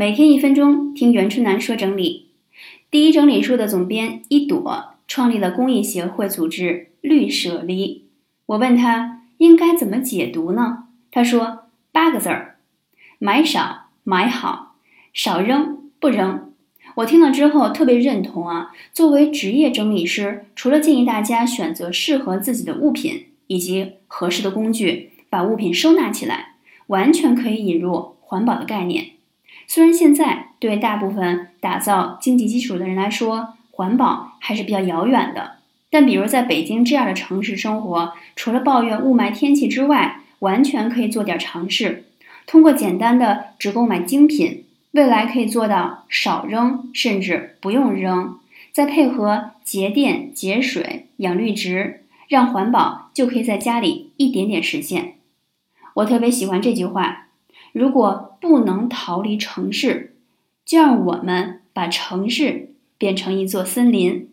每天一分钟，听袁春楠说整理。第一整理书的总编一朵创立了公益协会组织绿舍离。我问他应该怎么解读呢？他说八个字儿：买少买好，少扔不扔。我听了之后特别认同啊。作为职业整理师，除了建议大家选择适合自己的物品以及合适的工具，把物品收纳起来，完全可以引入环保的概念。虽然现在对大部分打造经济基础的人来说，环保还是比较遥远的，但比如在北京这样的城市生活，除了抱怨雾霾天气之外，完全可以做点尝试。通过简单的只购买精品，未来可以做到少扔，甚至不用扔。再配合节电节水、养绿植，让环保就可以在家里一点点实现。我特别喜欢这句话。如果不能逃离城市，就让我们把城市变成一座森林。